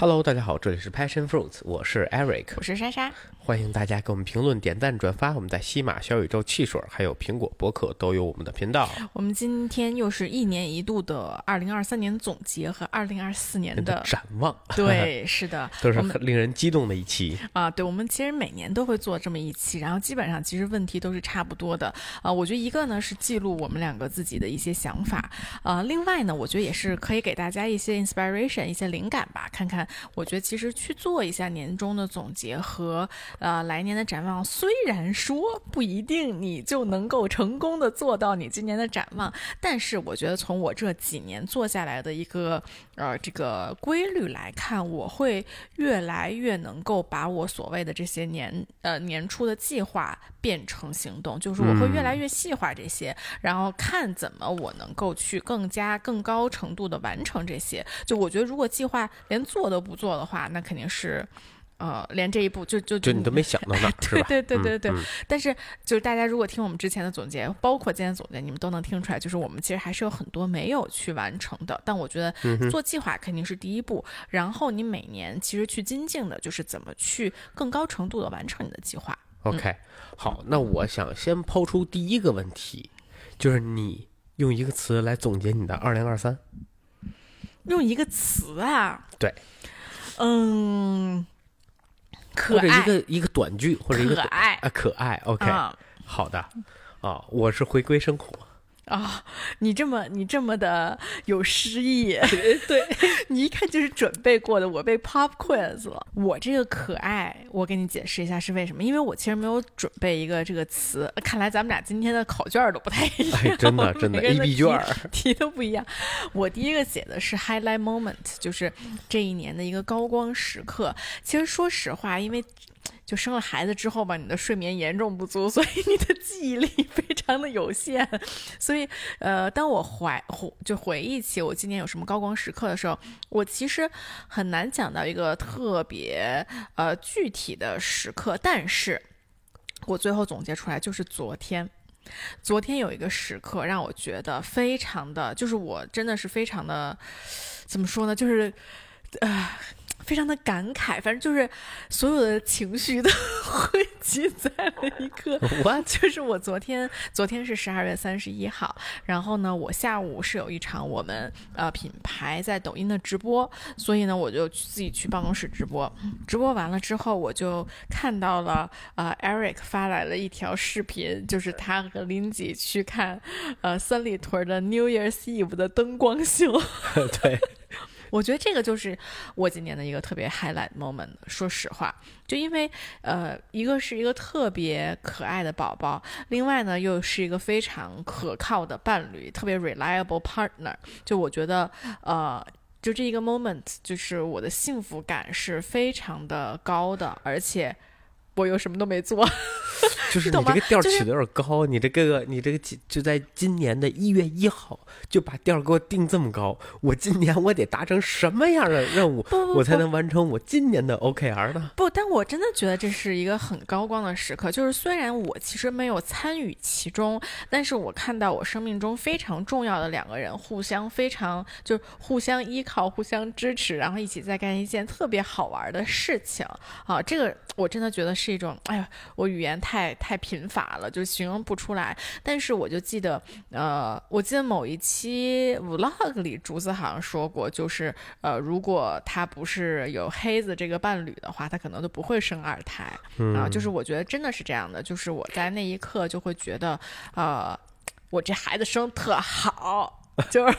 Hello，大家好，这里是 Passion Fruits，我是 Eric，我是莎莎。欢迎大家给我们评论、点赞、转发。我们在西马、小宇宙、汽水还有苹果博客都有我们的频道。我们今天又是一年一度的二零二三年总结和二零二四年的展望。对，是的，都是很令人激动的一期啊。对，我们其实每年都会做这么一期，然后基本上其实问题都是差不多的啊。我觉得一个呢是记录我们两个自己的一些想法啊，另外呢，我觉得也是可以给大家一些 inspiration、一些灵感吧。看看，我觉得其实去做一下年终的总结和呃来年的展。望虽然说不一定你就能够成功的做到你今年的展望，但是我觉得从我这几年做下来的一个呃这个规律来看，我会越来越能够把我所谓的这些年呃年初的计划变成行动，就是我会越来越细化这些，然后看怎么我能够去更加更高程度的完成这些。就我觉得如果计划连做都不做的话，那肯定是。呃，连这一步就就就你都没想到呢，对对对对对。但是就是大家如果听我们之前的总结，包括今天总结，你们都能听出来，就是我们其实还是有很多没有去完成的。但我觉得做计划肯定是第一步，然后你每年其实去精进的就是怎么去更高程度的完成你的计划。OK，好，那我想先抛出第一个问题，就是你用一个词来总结你的二零二三。用一个词啊？对，嗯。或者一个一个短句，或者一个可爱啊，可爱，OK，好的，啊，我是回归生活。啊，你这么你这么的有诗意，对 你一看就是准备过的。我被 pop quiz 了，我这个可爱，我给你解释一下是为什么？因为我其实没有准备一个这个词。看来咱们俩今天的考卷都不太一样，真的真的 A B 卷题都不一样。我第一个写的是 highlight moment，就是这一年的一个高光时刻。其实说实话，因为。就生了孩子之后吧，你的睡眠严重不足，所以你的记忆力 非常的有限。所以，呃，当我怀就回忆起我今年有什么高光时刻的时候，我其实很难讲到一个特别呃具体的时刻。但是，我最后总结出来就是昨天，昨天有一个时刻让我觉得非常的，就是我真的是非常的，怎么说呢？就是，呃。非常的感慨，反正就是所有的情绪都 汇集在了一个。我 就是我昨天，昨天是十二月三十一号，然后呢，我下午是有一场我们呃品牌在抖音的直播，所以呢，我就自己去办公室直播。直播完了之后，我就看到了呃 Eric 发来了一条视频，就是他和林吉去看呃三里屯的 New Year's Eve 的灯光秀。对。我觉得这个就是我今年的一个特别 highlight moment。说实话，就因为呃，一个是一个特别可爱的宝宝，另外呢又是一个非常可靠的伴侣，特别 reliable partner。就我觉得呃，就这一个 moment，就是我的幸福感是非常的高的，而且。我又什么都没做，就是你这个调起的有点高。你这个，你这个就在今年的一月一号就把调给我定这么高。我今年我得达成什么样的任务，我才能完成我今年的 OKR 呢？不，但我真的觉得这是一个很高光的时刻。就是虽然我其实没有参与其中，但是我看到我生命中非常重要的两个人互相非常就是互相依靠、互相支持，然后一起在干一件特别好玩的事情啊！这个我真的觉得是。一种，哎呀，我语言太太贫乏了，就形容不出来。但是我就记得，呃，我记得某一期 vlog 里，竹子好像说过，就是呃，如果他不是有黑子这个伴侣的话，他可能都不会生二胎。啊，就是我觉得真的是这样的，就是我在那一刻就会觉得，呃，我这孩子生特好。就是，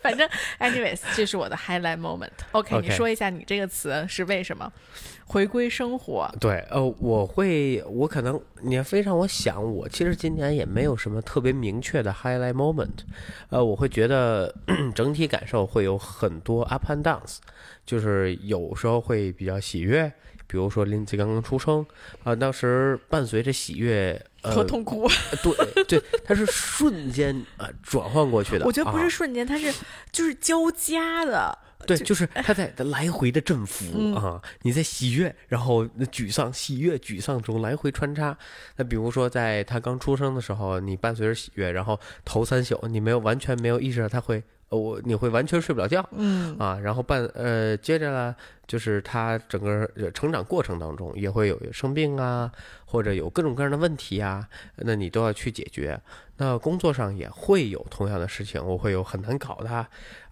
反正，anyways，这是我的 highlight moment。OK，你说一下你这个词是为什么？回归生活。对，呃，我会，我可能，你要非让我想，我其实今年也没有什么特别明确的 highlight moment。呃，我会觉得整体感受会有很多 up and downs，就是有时候会比较喜悦。比如说林子刚刚出生，啊，当时伴随着喜悦和痛苦，对对，它是瞬间啊转换过去的。我觉得不是瞬间，它是 就是交加的。对，就是 它在来回的振幅啊，你在喜悦，然后沮丧，喜悦沮丧中来回穿插。那比如说在他刚出生的时候，你伴随着喜悦，然后头三宿你没有完全没有意识到他会呃我你会完全睡不了觉。嗯啊，然后伴呃，接着呢，就是他整个呃成长过程当中也会有生病啊，或者有各种各样的问题啊，那你都要去解决。那工作上也会有同样的事情，我会有很难搞的，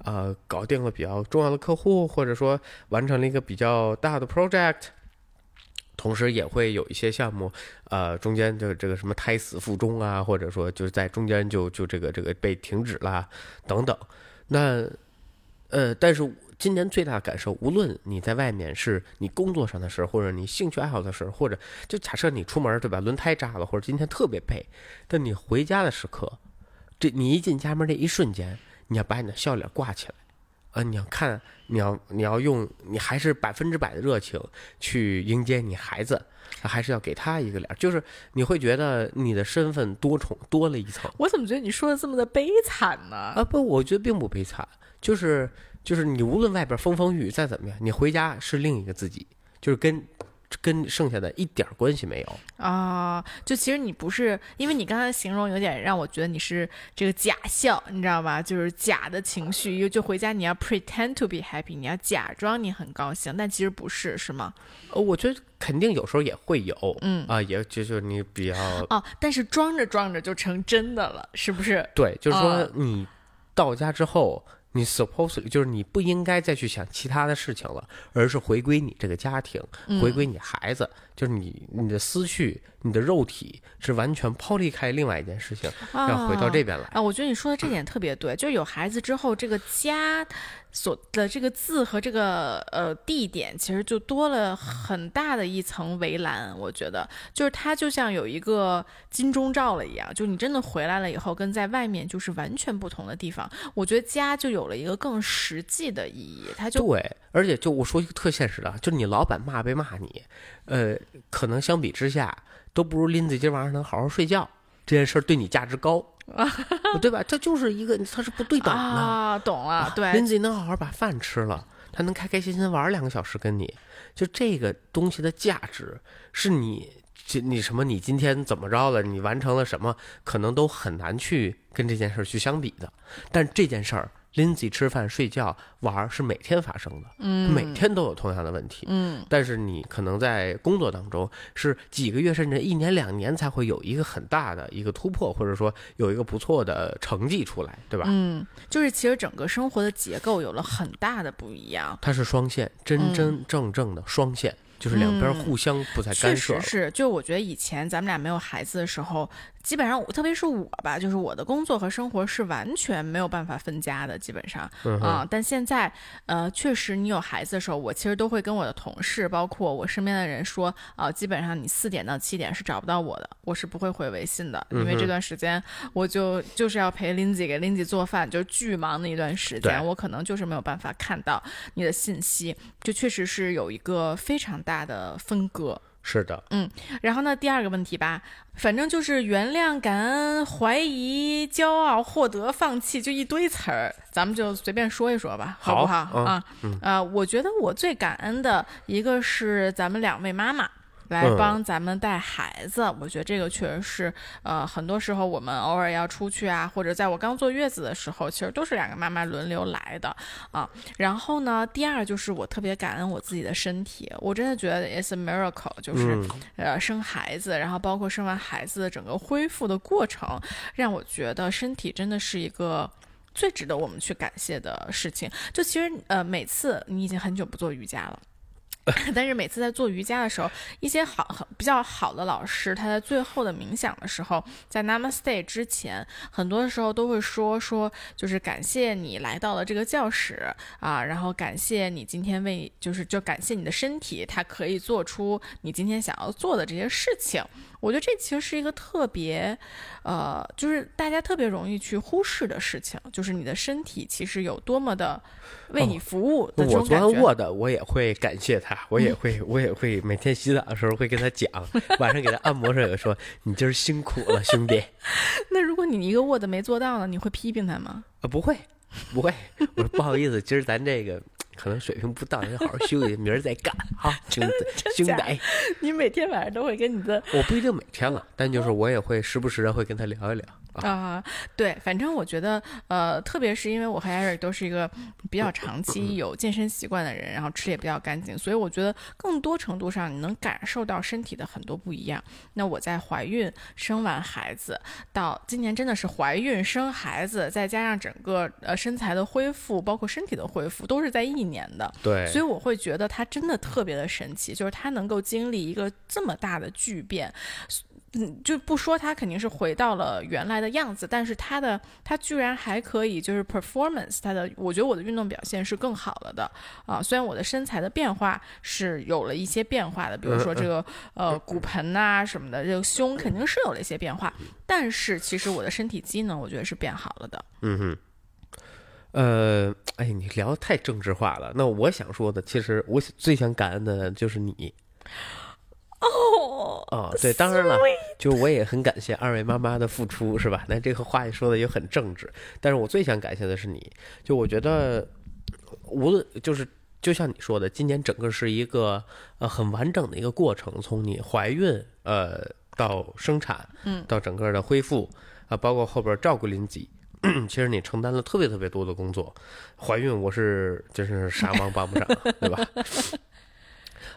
呃，搞定了比较重要的客户，或者说完成了一个比较大的 project。同时也会有一些项目，呃，中间就这个什么胎死腹中啊，或者说就是在中间就就这个这个被停止啦，等等。那呃，但是今年最大的感受，无论你在外面是你工作上的事儿，或者你兴趣爱好的事儿，或者就假设你出门对吧，轮胎扎了，或者今天特别背，但你回家的时刻，这你一进家门这一瞬间，你要把你的笑脸挂起来，啊，你要看，你要你要用，你还是百分之百的热情去迎接你孩子。还是要给他一个脸，就是你会觉得你的身份多重多了一层。我怎么觉得你说的这么的悲惨呢？啊，不，我觉得并不悲惨，就是就是你无论外边风风雨雨再怎么样，你回家是另一个自己，就是跟跟剩下的一点儿关系没有。啊，就其实你不是，因为你刚才形容有点让我觉得你是这个假笑，你知道吧？就是假的情绪，又就回家你要 pretend to be happy，你要假装你很高兴，但其实不是，是吗？呃，我觉得肯定有时候也会有，嗯啊，也就就是你比较哦，但是装着装着就成真的了，是不是？对，就是说啊你到家之后。你 supposedly 就是你不应该再去想其他的事情了，而是回归你这个家庭，嗯。回归你孩子，就是你你的思绪、你的肉体是完全抛离开另外一件事情，要回到这边来。啊，我觉得你说的这点特别对，就是有孩子之后，这个家所的这个字和这个呃地点，其实就多了很大的一层围栏。我觉得，就是它就像有一个金钟罩了一样，就你真的回来了以后，跟在外面就是完全不同的地方。我觉得家就有了一个更实际的意义，它就对，而且就我说一个特现实的啊，就是你老板骂被骂你，呃，可能相比之下都不如林子今晚上能好好睡觉这件事儿对你价值高，对吧？这就是一个它是不对等的。啊，懂了，对，林子能好好把饭吃了，他能开开心心玩两个小时，跟你就这个东西的价值是你。这你什么？你今天怎么着了？你完成了什么？可能都很难去跟这件事儿去相比的。但这件事儿，Lindsay 吃饭、睡觉、玩儿是每天发生的，嗯，每天都有同样的问题。嗯，但是你可能在工作当中是几个月甚至一年两年才会有一个很大的一个突破，或者说有一个不错的成绩出来，对吧？嗯，就是其实整个生活的结构有了很大的不一样。它是双线，真真正正的双线，就是两边互相不再干嗯确涉是，就我觉得以前咱们俩没有孩子的时候，基本上我特别是我吧，就是我的工作和生活是完全没有办法分家的，基本上啊、但现在呃，确实你有孩子的时候，我其实都会跟我的同事，包括我身边的人说，啊、基本上你四点到七点是找不到我的，我是不会回微信的，因为这段时间我就就是要陪 Lindsay 给 Lindsay 做饭，就是巨忙的一段时间，我可能就是没有办法看到你的信息，就确实是有一个非常大的分割。是的，嗯然后呢，第二个问题吧，反正就是原谅、感恩、怀疑、骄傲、获得、放弃，就一堆词儿，咱们就随便说一说吧，好不好？啊，呃，我觉得我最感恩的一个是咱们两位妈妈。来嗯帮咱们带孩子，我觉得这个确实是，呃，很多时候我们偶尔要出去啊，或者在我刚坐月子的时候，其实都是两个妈妈轮流来的啊。然后呢，第二就是我特别感恩我自己的身体，我真的觉得 it's a miracle，就是、嗯，呃，生孩子，然后包括生完孩子的整个恢复的过程，让我觉得身体真的是一个最值得我们去感谢的事情。就其实呃，每次你已经很久不做瑜伽了。但是每次在做瑜伽的时候，一些好很比较好的老师，他在最后的冥想的时候，在 Namaste 之前，很多时候都会说说，就是感谢你来到了这个教室啊，然后感谢你今天为，就是就感谢你的身体，它可以做出你今天想要做的这些事情。我觉得这其实是一个特别，呃，就是大家特别容易去忽视的事情，就是你的身体其实有多么的为你服务的这哦我昨种感觉。晚卧的，我也会感谢他，我也会，我也会每天洗澡的时候会跟他讲，晚上给他按摩时候也说，你今儿辛苦了，兄弟。那如果你一个 Word 没做到呢，你会批评他吗？啊，不会，不会。我说不好意思，今儿咱这个可能水平不到，你好好休息，明儿再干。好，兄弟，兄假弟，你每天晚上都会跟你的我不一定每天了，但就是我也会时不时的会跟他聊一聊。啊，对，反正我觉得，呃，特别是因为我和 Eric 都是一个比较长期 有健身习惯的人，然后吃的也比较干净，所以我觉得更多程度上你能感受到身体的很多不一样。那我在怀孕、生完孩子到今年真的是怀孕、生孩子，再加上整个呃身材的恢复，包括身体的恢复，都是在一年的。对，所以我会觉得它真的特别的神奇，就是它能够经历一个这么大的巨变。嗯，就不说他肯定是回到了原来的样子，但是他的他居然还可以就是 performance，他的我觉得我的运动表现是更好了的啊。虽然我的身材的变化是有了一些变化的，比如说这个呃骨盆呐什么的，这个胸肯定是有了一些变化，但是其实我的身体机能我觉得是变好了的。嗯哼，呃，哎，你聊的太政治化了。那我想说的，其实我最想感恩的就是你。哦，啊，对，当然了，就我也很感谢二位妈妈的付出，是吧？那这个话说的也很正直，但是我最想感谢的是你，就我觉得，无论就是就像你说的，今年整个是一个呃很完整的一个过程，从你怀孕呃到生产，嗯，到整个的恢复啊，包括后边照顾林吉，其实你承担了特别特别多的工作。怀孕我是就是啥忙帮不上，对吧？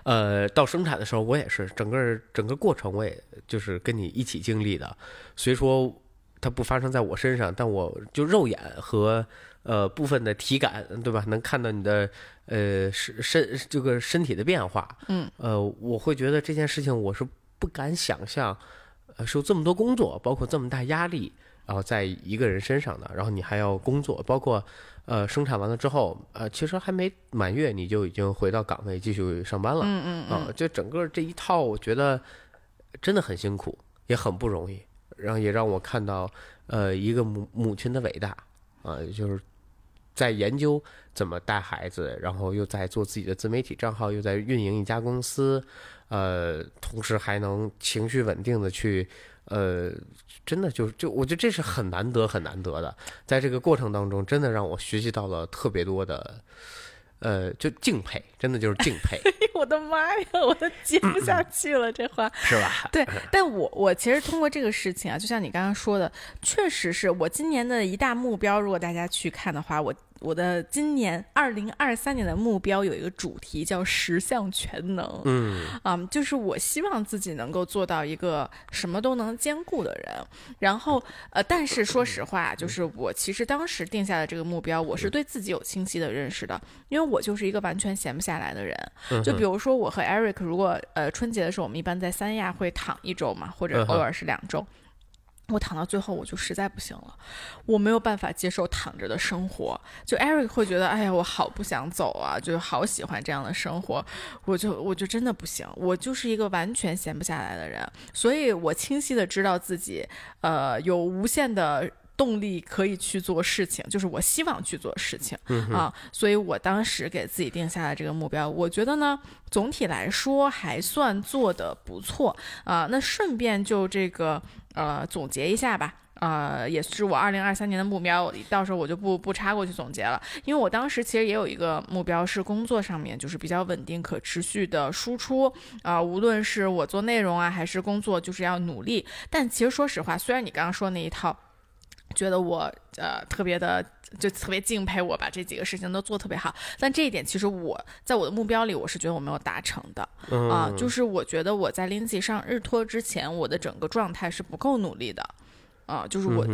呃，到生产的时候，我也是整个整个过程，我也就是跟你一起经历的。虽说它不发生在我身上，但我就肉眼和呃部分的体感，对吧？能看到你的呃身身这个身体的变化。嗯，呃，我会觉得这件事情我是不敢想象，呃，受这么多工作，包括这么大压力，然后在一个人身上的，然后你还要工作，包括。呃，生产完了之后，呃，其实还没满月，你就已经回到岗位继续上班了。嗯嗯啊，就整个这一套，我觉得真的很辛苦，也很不容易，然后也让我看到，呃，一个母母亲的伟大啊，就是在研究怎么带孩子，然后又在做自己的自媒体账号，又在运营一家公司，呃，同时还能情绪稳定的去。呃，真的就是就我觉得这是很难得很难得的，在这个过程当中，真的让我学习到了特别多的，呃，就敬佩，真的就是敬佩。我的妈呀，我都接不下去了，这话 是吧？对，但我我其实通过这个事情啊，就像你刚刚说的，确实是我今年的一大目标。如果大家去看的话，我。我的今年二零二三年的目标有一个主题叫十项全能，嗯，啊，就是我希望自己能够做到一个什么都能兼顾的人。然后，呃，但是说实话，就是我其实当时定下的这个目标，我是对自己有清晰的认识的，因为我就是一个完全闲不下来的人。就比如说，我和 Eric 如果呃春节的时候，我们一般在三亚会躺一周嘛，或者偶尔是两周。我躺到最后，我就实在不行了，我没有办法接受躺着的生活。就 Eric 会觉得，哎呀，我好不想走啊，就好喜欢这样的生活。我就我就真的不行，我就是一个完全闲不下来的人。所以我清晰的知道自己，呃，有无限的动力可以去做事情，就是我希望去做事情啊。所以我当时给自己定下了这个目标，我觉得呢，总体来说还算做的不错啊。那顺便就这个。呃，总结一下吧，呃，也是我二零二三年的目标，到时候我就不不插过去总结了，因为我当时其实也有一个目标是工作上面就是比较稳定、可持续的输出啊，无论是我做内容啊，还是工作，就是要努力。但其实说实话，虽然你刚刚说那一套，觉得我呃特别的。就特别敬佩我把这几个事情都做特别好，但这一点其实我在我的目标里，我是觉得我没有达成的啊。就是我觉得我在 Lindsay 上日托之前，我的整个状态是不够努力的啊。就是我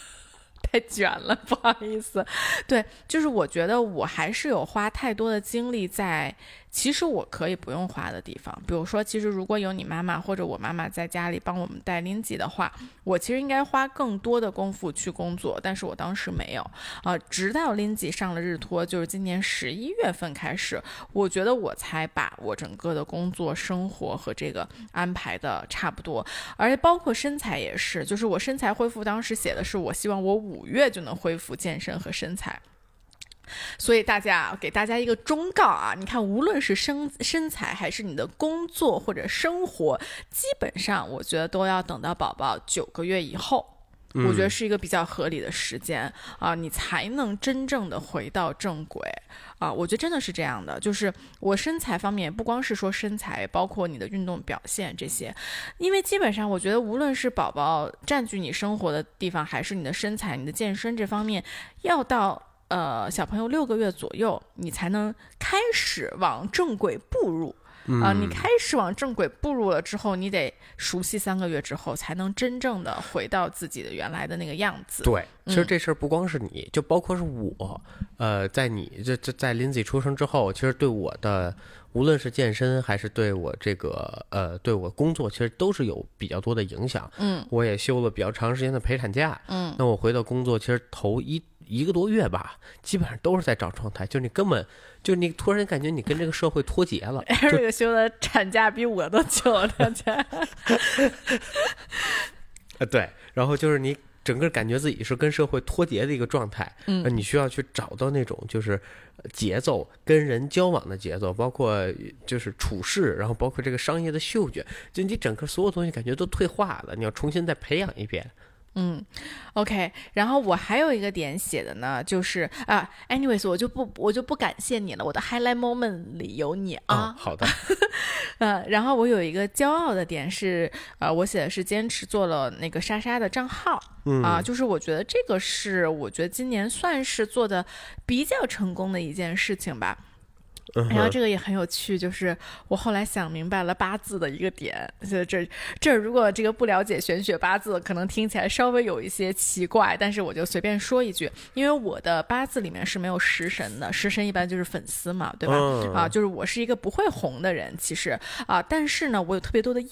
太卷了，不好意思。对，就是我觉得我还是有花太多的精力在。其实我可以不用花的地方，比如说，其实如果有你妈妈或者我妈妈在家里帮我们带 Lindsay 的话，我其实应该花更多的功夫去工作，但是我当时没有啊。直到 Lindsay 上了日托，就是今年十一月份开始，我觉得我才把我整个的工作、生活和这个安排的差不多，而且包括身材也是，就是我身材恢复，当时写的是我希望我五月就能恢复健身和身材。所以大家给大家一个忠告啊，你看，无论是身身材还是你的工作或者生活，基本上我觉得都要等到宝宝九个月以后我觉得是一个比较合理的时间啊，你才能真正的回到正轨啊。我觉得真的是这样的，就是我身材方面，不光是说身材，包括你的运动表现这些，因为基本上我觉得，无论是宝宝占据你生活的地方，还是你的身材、你的健身这方面，要到呃小朋友六个月左右，你才能开始往正轨步入。啊，你开始往正轨步入了之后，你得熟悉三个月之后，才能真正的回到自己的原来的那个样子。对，其实这事儿不光是你，就包括是我，呃，在你这这在 Lindsay 出生之后，其实对我的无论是健身还是对我这个呃对我工作，其实都是有比较多的影响。嗯，我也休了比较长时间的陪产假。嗯，那我回到工作，其实头一。一个多月吧，基本上都是在找状态，就你根本就你突然感觉你跟这个社会脱节了。这个休的产假比我都久，大家。呃，对，然后就是你整个感觉自己是跟社会脱节的一个状态。嗯，你需要去找到那种就是节奏，跟人交往的节奏，包括就是处事，然后包括这个商业的嗅觉，就你整个所有东西感觉都退化了，你要重新再培养一遍。嗯，OK，然后我还有一个点写的呢，就是啊，anyways，我就不我就不感谢你了，我的 highlight moment 里有你啊。好的。呃，然后我有一个骄傲的点是，呃，我写的是坚持做了那个莎莎的账号啊，就是我觉得这个是我觉得今年算是做的比较成功的一件事情吧。然后这个也很有趣，就是我后来想明白了八字的一个点。就这这，如果这个不了解玄学八字，可能听起来稍微有一些奇怪，但是我就随便说一句，因为我的八字里面是没有食神的，食神一般就是粉丝嘛，对吧？啊，就是我是一个不会红的人，其实啊，但是呢，我有特别多的印。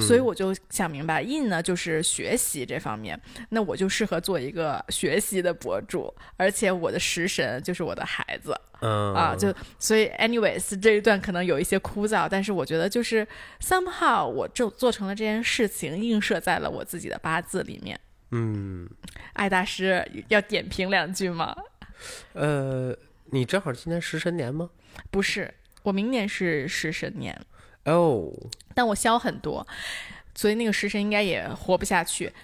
所以我就想明白，in 呢就是学习这方面，那我就适合做一个学习的博主，而且我的食神就是我的孩子，啊，就所以，anyways 这一段可能有一些枯燥，但是我觉得就是 somehow 我就做成了这件事情，映射在了我自己的八字里面。嗯，艾大师要点评两句吗？呃，你正好今年食神年吗？不是，我明年是食神年。哦，但我消很多，所以那个食神应该也活不下去。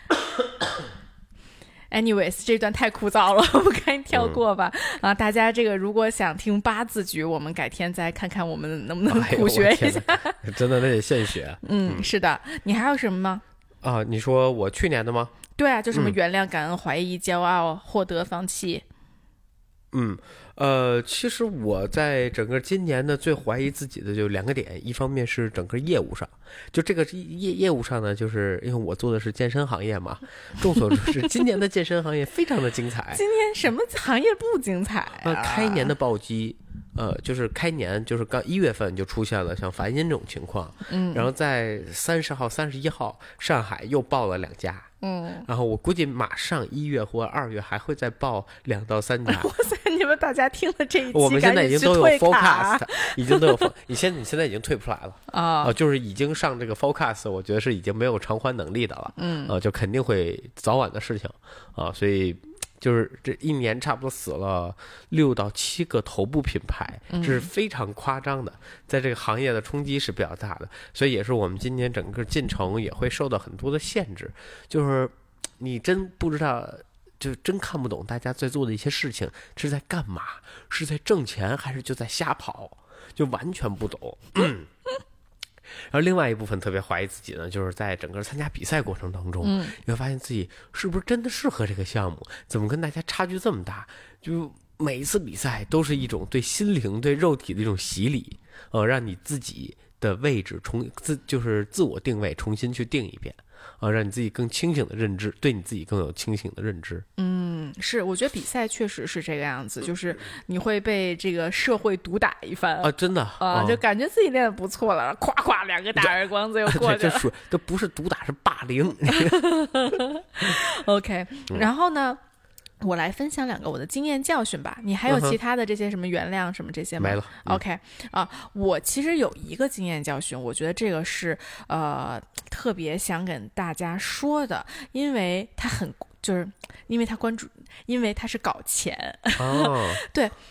Anyways，这段太枯燥了，我们赶紧跳过吧。啊，大家这个如果想听八字局，我们改天再看看我们能不能 苦学一下。真的，那得现学。嗯，是的。你还有什么吗？啊，你说我去年的吗？对啊，就什么原谅、感恩、怀疑、骄傲、获得、放弃。嗯。呃，其实我在整个今年呢，最怀疑自己的就两个点，一方面是整个业务上，就这个业业务上呢，就是因为我做的是健身行业嘛，众所周知，今年的健身行业非常的精彩。今年什么行业不精彩啊？开年的暴击，呃，就是开年就是刚一月份就出现了像梵音这种情况，嗯，然后在三十号、三十一号，上海又报了两家。嗯，然后我估计马上一月或二月还会再报两到三家。哇塞，你们大家听了这一期，我们现在已经都有 forecast，已经都有，你现你现在已经退不出来了 啊，就是已经上这个 forecast，我觉得是已经没有偿还能力的了，嗯，啊，就肯定会早晚的事情啊，所以。就是这一年差不多死了六到七个头部品牌，这是非常夸张的，在这个行业的冲击是比较大的，所以也是我们今年整个进程也会受到很多的限制。就是你真不知道，就真看不懂大家在做的一些事情是在干嘛，是在挣钱还是就在瞎跑，就完全不懂。然后另外一部分特别怀疑自己呢，就是在整个参加比赛过程当中，你会发现自己是不是真的适合这个项目？怎么跟大家差距这么大？就每一次比赛都是一种对心灵、对肉体的一种洗礼，呃，让你自己的位置重自就是自我定位重新去定一遍。啊，让你自己更清醒的认知，对你自己更有清醒的认知。嗯，是，我觉得比赛确实是这个样子，就是你会被这个社会毒打一番啊，真的啊，就感觉自己练的不错了，咵咵两个大耳光子又 过去了。这属这不是毒打，是霸凌。OK，然后呢？我来分享两个我的经验教训吧。你还有其他的这些什么原谅什么这些吗？没了。OK 啊，我其实有一个经验教训，我觉得这个是呃特别想跟大家说的，因为它很就是因为他关注，因为他是搞钱。哦，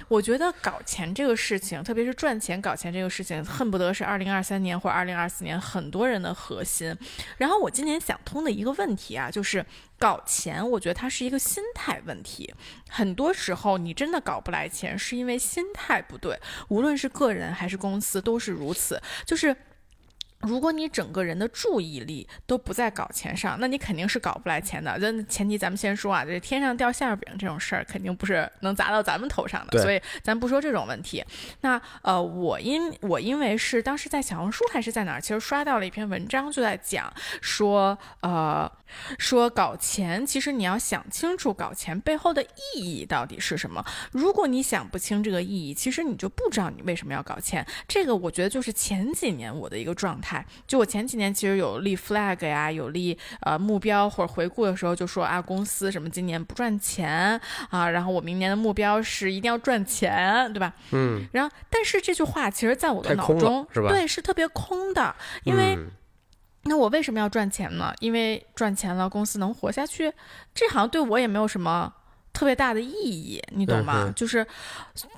我觉得搞钱这个事情，特别是赚钱搞钱这个事情，恨不得是二零二三年或者二零二四年很多人的核心。然后我今年想通的一个问题啊，就是搞钱，我觉得它是一个心态问题。很多时候你真的搞不来钱，是因为心态不对，无论是个人还是公司都是如此。就是。如果你整个人的注意力都不在搞钱上，那你肯定是搞不来钱的。那前提咱们先说啊，这天上掉馅儿饼这种事儿，肯定不是能砸到咱们头上的，对所以咱不说这种问题。那呃，我因我因为是当时在小红书还是在哪儿，其实刷到了一篇文章，就在讲说呃说搞钱，其实你要想清楚搞钱背后的意义到底是什么。如果你想不清这个意义，其实你就不知道你为什么要搞钱。这个我觉得就是前几年我的一个状态。就我前几年其实有立 flag 呀，有立呃目标或者回顾的时候，就说啊公司什么今年不赚钱啊，然后我明年的目标是一定要赚钱，对吧？嗯，然后但是这句话其实在我的脑中，是吧对，是特别空的，因为。嗯那我为什么要赚钱呢？因为赚钱了，公司能活下去，这好像对我也没有什么特别大的意义，你懂吗？就是，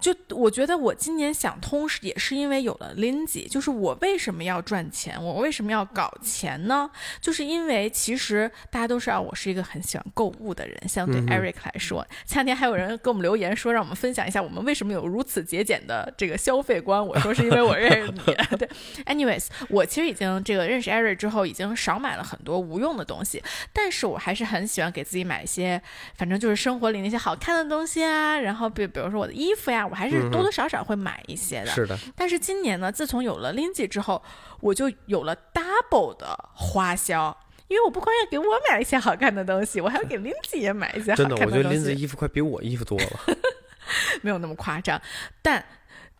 就我觉得我今年想通是也是因为有了 Lindsay，就是我为什么要赚钱，我为什么要搞钱呢？就是因为其实大家都知道我是一个很喜欢购物的人，相对 Eric 来说，前两天还有人给我们留言说让我们分享一下我们为什么有如此节俭的这个消费观。我说是因为我认识你，对。Anyways，我其实已经这个认识 Eric 之后，已经少买了很多无用的东西，但是我还是很喜欢给自己买一些，反正就是生活里那些好看的东西啊，然后比比如说我的衣服呀，我还是多多少少会买一些的。是的，但是今年呢，自从有了 Lindsay 之后，我就有了 double 的花销。因为我不光要给我买一些好看的东西，我还要给 Lindsay 也买一些好真的，看我觉得东西。林子衣服快比我衣服多了。没有那么夸张，但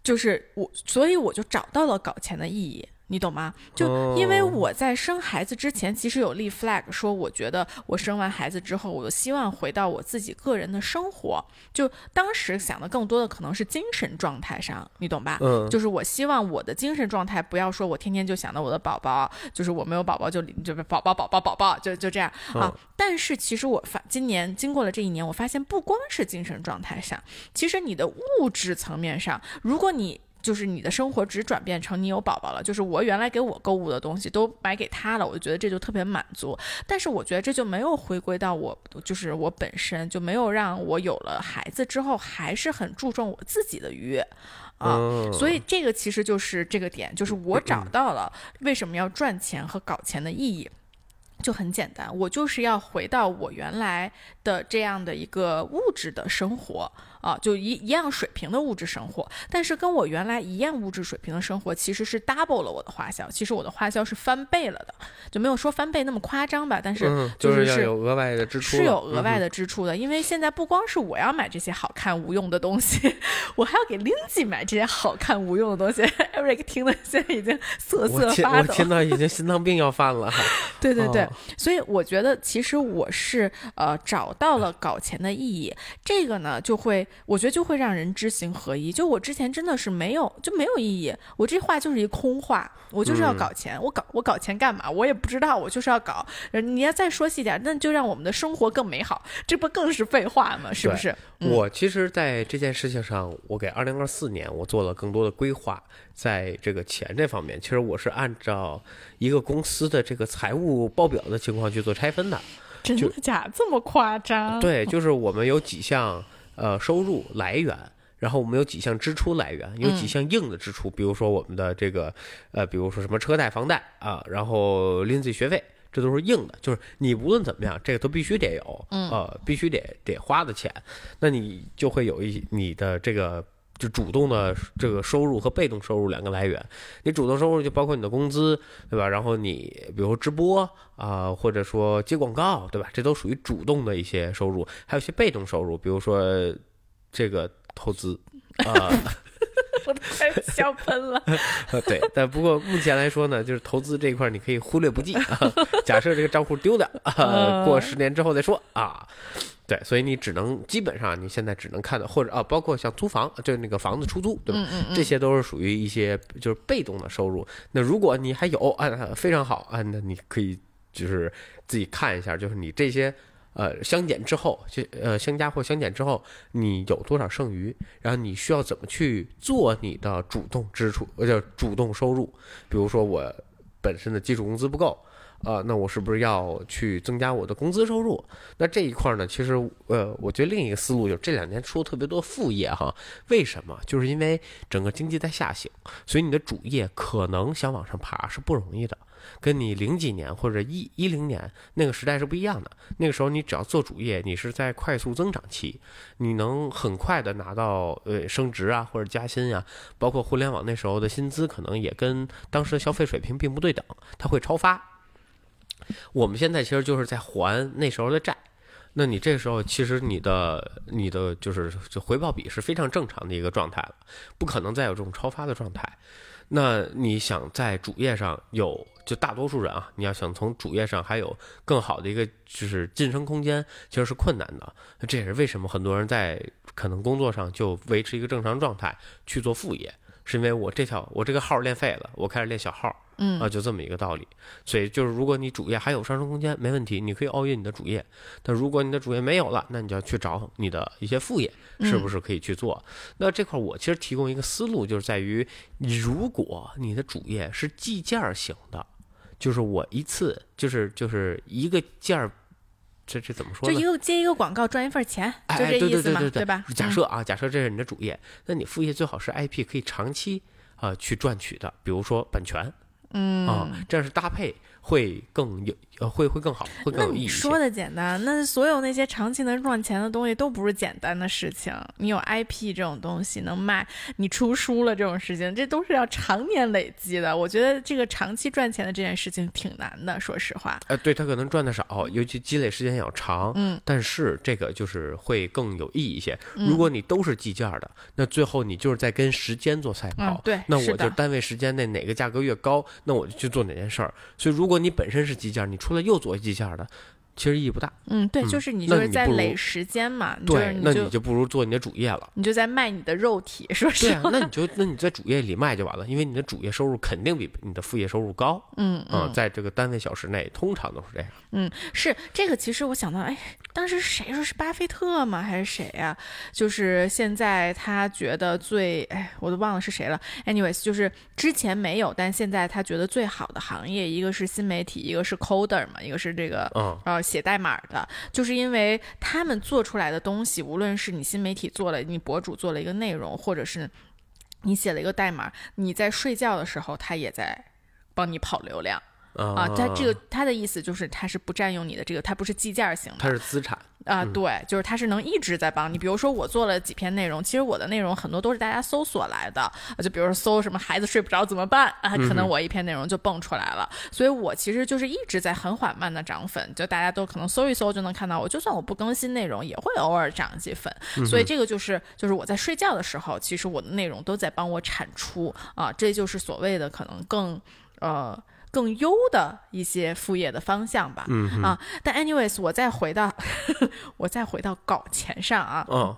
就是我，所以我就找到了搞钱的意义。你懂吗？就因为哦我在生孩子之前，其实有立 flag，说我觉得我生完孩子之后，我希望回到我自己个人的生活。就当时想的更多的可能是精神状态上，你懂吧？嗯，就是我希望我的精神状态不要说我天天就想到我的宝宝，就是我没有宝宝就就是宝宝宝宝宝宝就就这样啊。嗯但是其实我发今年经过了这一年，我发现不光是精神状态上，其实你的物质层面上，如果你就是你的生活只转变成你有宝宝了，就是我原来给我购物的东西都买给他了，我就觉得这就特别满足。但是我觉得这就没有回归到我，就是我本身就没有让我有了孩子之后还是很注重我自己的愉悦啊。嗯所以这个其实就是这个点，就是我找到了为什么要赚钱和搞钱的意义。就很简单，我就是要回到我原来的这样的一个物质的生活啊，就一一样水平的物质生活，但是跟我原来一样物质水平的生活，其实是 double 了我的花销，其实我的花销是翻倍了的，就没有说翻倍那么夸张吧，但是嗯，就是是要有额外的支出，是有额外的。支出的，因为现在不光是我要买这些好看无用的东西，我还要给 Lindsay 买这些好看无用的东西。Eric 听的现在已经瑟瑟发抖。我听到已经心脏病要犯了，对对对，哦所以我觉得其实我是呃找到了搞钱的意义，这个呢就会我觉得就会让人知行合一。就我之前真的是没有就没有意义，我这话就是一空话，我就是要嗯搞钱，我搞我搞钱干嘛？我也不知道，我就是要搞。呃你要再说细点，那就让我们的生活更美好，这不更是废话吗？是不是？嗯我其实在这件事情上，我给二零二四年我做了更多的规划，在这个钱这方面，其实我是按照一个公司的这个财务报表的情况去做拆分的。真的假？这么夸张？对，就是我们有几项呃收入来源，然后我们有几项支出来源，有几嗯项硬的支出，比如说我们的这个呃，比如说什么车贷、房贷啊，然后 Lindsay 学费。这都是硬的，就是你无论怎么样，这个都必须得有，嗯呃，必须得得花的钱，那你就会有一你的这个就主动的这个收入和被动收入两个来源。你主动收入就包括你的工资，对吧？然后你比如说直播啊、或者说接广告，对吧？这都属于主动的一些收入，还有一些被动收入，比如说这个投资。啊、我都快笑喷了。对，但不过目前来说呢，就是投资这一块你可以忽略不计啊。假设这个账户丢掉，过十年之后再说啊。对，所以你只能基本上你现在只能看到，或者啊，包括像租房，就是那个房子出租，对吧？嗯嗯嗯这些都是属于一些就是被动的收入。那如果你还有啊，非常好啊，那你可以就是自己看一下，就是你这些呃相减之后，就呃相加或相减之后，你有多少剩余，然后你需要怎么去做你的主动支出，呃叫主动收入。比如说我本身的基础工资不够。啊，那我是不是要去增加我的工资收入？那这一块呢，其实呃，我觉得另一个思路就是这两年出特别多副业哈。为什么？就是因为整个经济在下行，所以你的主业可能想往上爬是不容易的，跟你零几年或者一一零年那个时代是不一样的。那个时候你只要做主业，你是在快速增长期，你能很快的拿到呃升职啊或者加薪啊，包括互联网那时候的薪资可能也跟当时的消费水平并不对等，它会超发。我们现在其实就是在还那时候的债，那你这时候其实你的你的就是回报比是非常正常的一个状态了，不可能再有这种超发的状态。那你想在主业上有，就大多数人啊，你要想从主业上还有更好的一个就是晋升空间，其实是困难的。这也是为什么很多人在可能工作上就维持一个正常状态去做副业，是因为我这条我这个号练废了，我开始练小号。嗯啊，就这么一个道理，所以就是如果你主页还有上升空间，没问题，你可以熬夜你的主页。但如果你的主页没有了，那你就要去找你的一些副业，是不是可以去做？那这块我其实提供一个思路，就是在于，如果你的主页是计件型的，就是我一次就是就是一个件儿，这这怎么说？就一个接一个广告赚一份钱，就这意思嘛，对吧？假设啊，假设这是你的主业，那你副业最好是 IP 可以长期啊去赚取的，比如说版权。嗯啊，这样是搭配会更有，呃，会会更好，会更有意义。说的简单，那所有那些长期能赚钱的东西都不是简单的事情。你有 IP 这种东西能卖，你出书了这种事情，这都是要常年累积的。我觉得这个长期赚钱的这件事情挺难的，说实话。呃，对他可能赚的少，尤其积累时间要长。嗯，但是这个就是会更有意义一些。如果你都是计件的，那最后你就是在跟时间做赛跑。对，那我就单位时间内哪个价格越高，那我就去做哪件事儿。所以如果你本身是计件，你出来右左一下的其实意义不大。嗯，对，就是你就是在累时间嘛。对，那你就不如做你的主业了。你就在卖你的肉体，说是。对啊，那你就那你在主业里卖就完了，因为你的主业收入肯定比你的副业收入高。嗯嗯，在这个单位小时内，通常都是这样。嗯，是这个。其实我想到，哎，当时谁说是巴菲特吗？还是谁呀？就是现在他觉得最，哎，我都忘了是谁了。Anyways，就是之前没有，但现在他觉得最好的行业，一个是新媒体，一个是 coder 嘛，一个是这个，嗯，呃。写代码的，就是因为他们做出来的东西，无论是你新媒体做了，你博主做了一个内容，或者是你写了一个代码，你在睡觉的时候，他也在帮你跑流量。啊。他这个他的意思就是，他是不占用你的这个，他不是计件型的，它是资产。啊，对，就是它是能一直在帮你。比如说我做了几篇内容，其实我的内容很多都是大家搜索来的，就比如说搜什么孩子睡不着怎么办啊，可能我一篇内容就蹦出来了。所以我其实就是一直在很缓慢的涨粉，就大家都可能搜一搜就能看到我。就算我不更新内容，也会偶尔涨几粉。所以这个就是就是我在睡觉的时候，其实我的内容都在帮我产出啊，这就是所谓的可能更呃。更优的一些副业的方向吧，嗯啊，但 anyways，我再回到 我再回到搞钱上啊，嗯，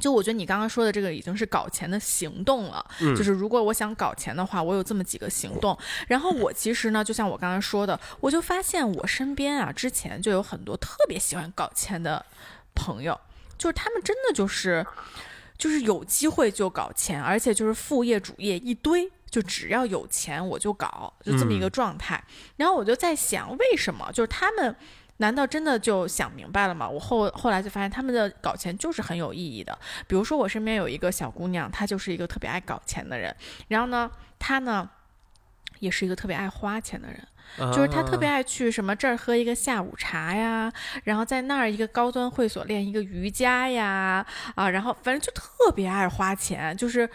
就我觉得你刚刚说的这个已经是搞钱的行动了，嗯，就是如果我想搞钱的话，我有这么几个行动，然后我其实呢，就像我刚刚说的，我就发现我身边啊，之前就有很多特别喜欢搞钱的朋友，就是他们真的就是就是有机会就搞钱，而且就是副业主业一堆。就只要有钱我就搞，就这么一个状态。然后我就在想，为什么？就是他们难道真的就想明白了吗？我后后来就发现，他们的搞钱就是很有意义的。比如说，我身边有一个小姑娘，她就是一个特别爱搞钱的人。然后呢，她呢也是一个特别爱花钱的人，就是她特别爱去什么这儿喝一个下午茶呀，然后在那儿一个高端会所练一个瑜伽呀，啊，然后反正就特别爱花钱，就是。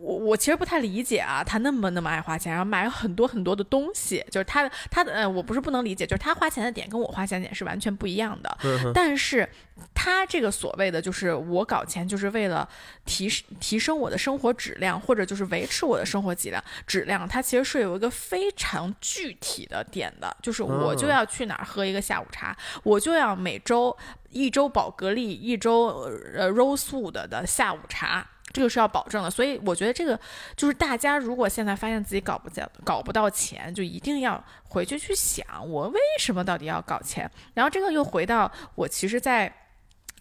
我我其实不太理解啊，他那么那么爱花钱，然后买了很多很多的东西，就是他的他的呃，我不是不能理解，就是他花钱的点跟我花钱的点是完全不一样的。但是他这个所谓的就是我搞钱就是为了提提升我的生活质量，或者就是维持我的生活质量质量，它其实是有一个非常具体的点的，就是我就要去哪儿喝一个下午茶，我就要每周一周宝格丽，一周呃 Rose Wood 的下午茶。这个是要保证的。所以我觉得这个就是大家如果现在发现自己搞不到搞不到钱，就一定要回去去想，我为什么到底要搞钱。然后这个又回到我其实，在。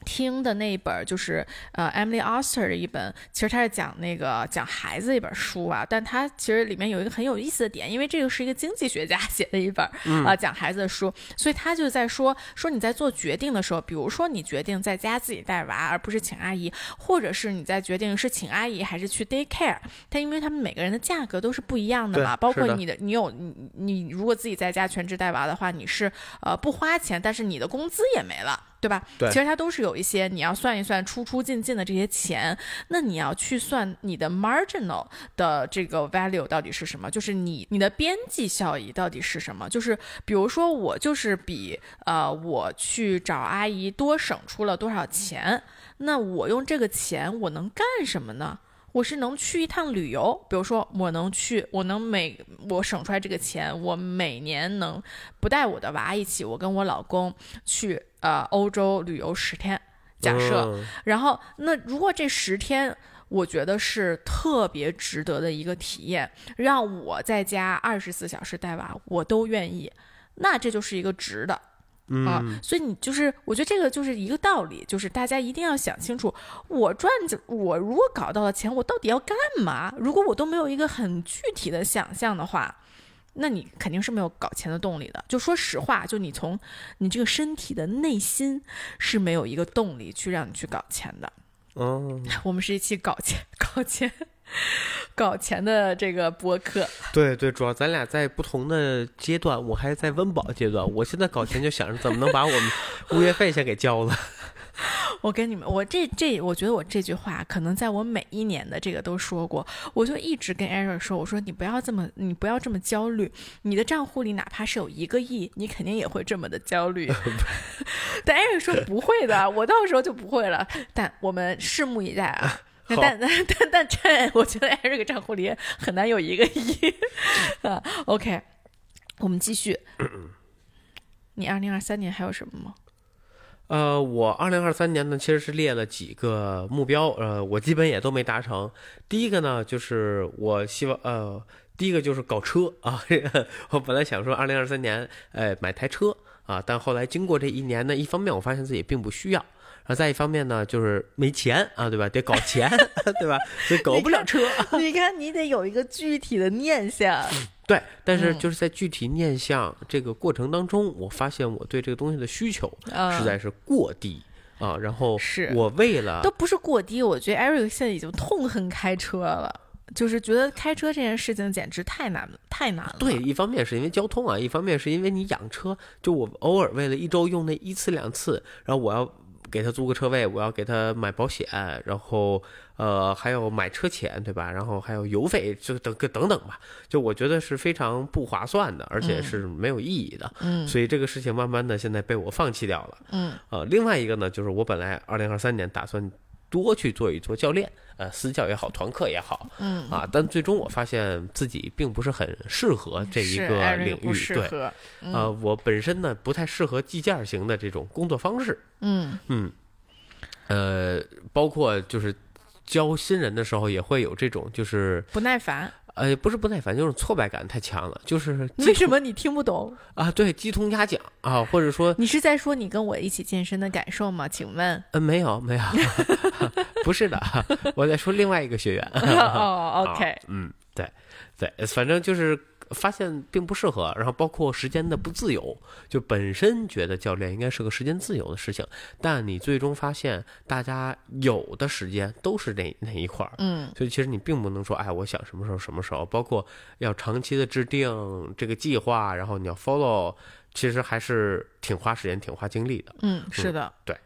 听的那一本就是呃 Emily Oster 的一本，其实他是讲那个讲孩子一本书啊，但他其实里面有一个很有意思的点，因为这个是一个经济学家写的一本啊讲孩子的书，所以他就在说说你在做决定的时候，比如说你决定在家自己带娃，而不是请阿姨，或者是你在决定是请阿姨还是去 day care，他因为他们每个人的价格都是不一样的嘛，包括你的你有你你如果自己在家全职带娃的话，你是呃不花钱，但是你的工资也没了。对吧？对，其实它都是有一些你要算一算出出进进的这些钱，那你要去算你的 marginal 的这个 value 到底是什么？就是你你的边际效益到底是什么？就是比如说我就是比呃我去找阿姨多省出了多少钱，那我用这个钱我能干什么呢？我是能去一趟旅游，比如说我能去，我能每我省出来这个钱，我每年能不带我的娃一起，我跟我老公去呃欧洲旅游十天，假设，然后那如果这十天我觉得是特别值得的一个体验，让我在家二十四小时带娃我都愿意，那这就是一个值的。啊，所以你就是，我觉得这个就是一个道理，就是大家一定要想清楚，我赚着，我如果搞到了钱，我到底要干嘛？如果我都没有一个很具体的想象的话，那你肯定是没有搞钱的动力的。就说实话，就你从你这个身体的内心是没有一个动力去让你去搞钱的。哦，我们是一期搞钱，搞钱。搞钱的这个播客，对对，主要咱俩在不同的阶段，我还在温饱阶段，我现在搞钱就想着怎么能把我们物业费先给交了。我跟你们，我这这，我觉得我这句话可能在我每一年的这个都说过，我就一直跟艾瑞说，我说你不要这么，你不要这么焦虑，你的账户里哪怕是有一个亿，你肯定也会这么的焦虑。但艾瑞说不会的，我到时候就不会了。但我们拭目以待啊。但 但但但这，我觉得 Eric 账户里很难有一个亿啊。OK，我们继续。你二零二三年还有什么吗？呃，我二零二三年呢，其实是列了几个目标，呃，我基本也都没达成。第一个呢，就是我希望，呃，第一个就是搞车啊。我本来想说二零二三年，呃，买台车啊，但后来经过这一年呢，一方面我发现自己并不需要。然后再一方面呢，就是没钱啊，对吧？得搞钱，对吧？所以搞不了车。你看，你得有一个具体的念想。对，但是就是在具体念想这个过程当中，我发现我对这个东西的需求实在是过低啊。然后是我为了都不是过低，我觉得 Eric 现在已经痛恨开车了，就是觉得开车这件事情简直太难了，太难了。对，一方面是因为交通啊，一方面是因为你养车，就我偶尔为了一周用那一次两次，然后我要。给他租个车位，我要给他买保险，然后呃还有买车钱，对吧？然后还有油费，就等个等等吧。就我觉得是非常不划算的，而且是没有意义的。嗯，所以这个事情慢慢的现在被我放弃掉了。嗯，呃，另外一个呢，就是我本来二零二三年打算多去做一做教练。呃，私教也好，团课也好，嗯啊，但最终我发现自己并不是很适合这一个领域，对，呃，我本身呢不太适合计件型的这种工作方式，嗯嗯，呃，包括就是教新人的时候也会有这种就是不耐烦。呃，不是不耐烦，就是挫败感太强了。就是为什么你听不懂啊？对，鸡同鸭讲啊，或者说你是在说你跟我一起健身的感受吗？请问？呃，没有，没有，不是的，我在说另外一个学员。哦，OK，嗯，对，对，反正就是。发现并不适合，然后包括时间的不自由，就本身觉得教练应该是个时间自由的事情，但你最终发现大家有的时间都是那那一块儿，嗯，所以其实你并不能说，哎，我想什么时候什么时候，包括要长期的制定这个计划，然后你要 follow，其实还是挺花时间、挺花精力的，嗯，是的，对，